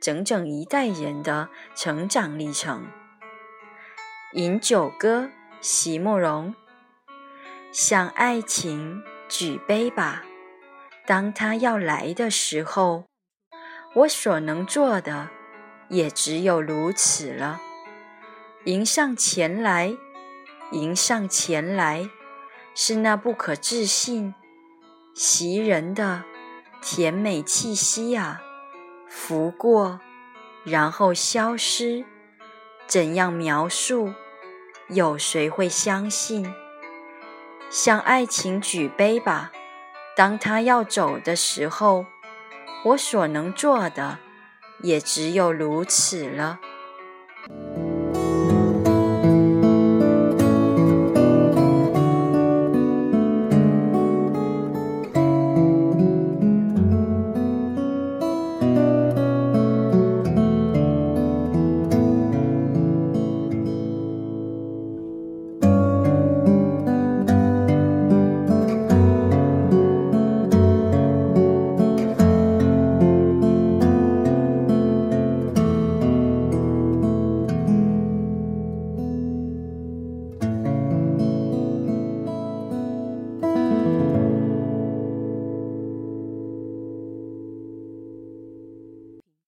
整整一代人的成长历程。饮酒歌，席慕容。向爱情举杯吧，当他要来的时候，我所能做的也只有如此了。迎上前来，迎上前来，是那不可置信、袭人的甜美气息啊！拂过，然后消失，怎样描述？有谁会相信？向爱情举杯吧，当他要走的时候，我所能做的也只有如此了。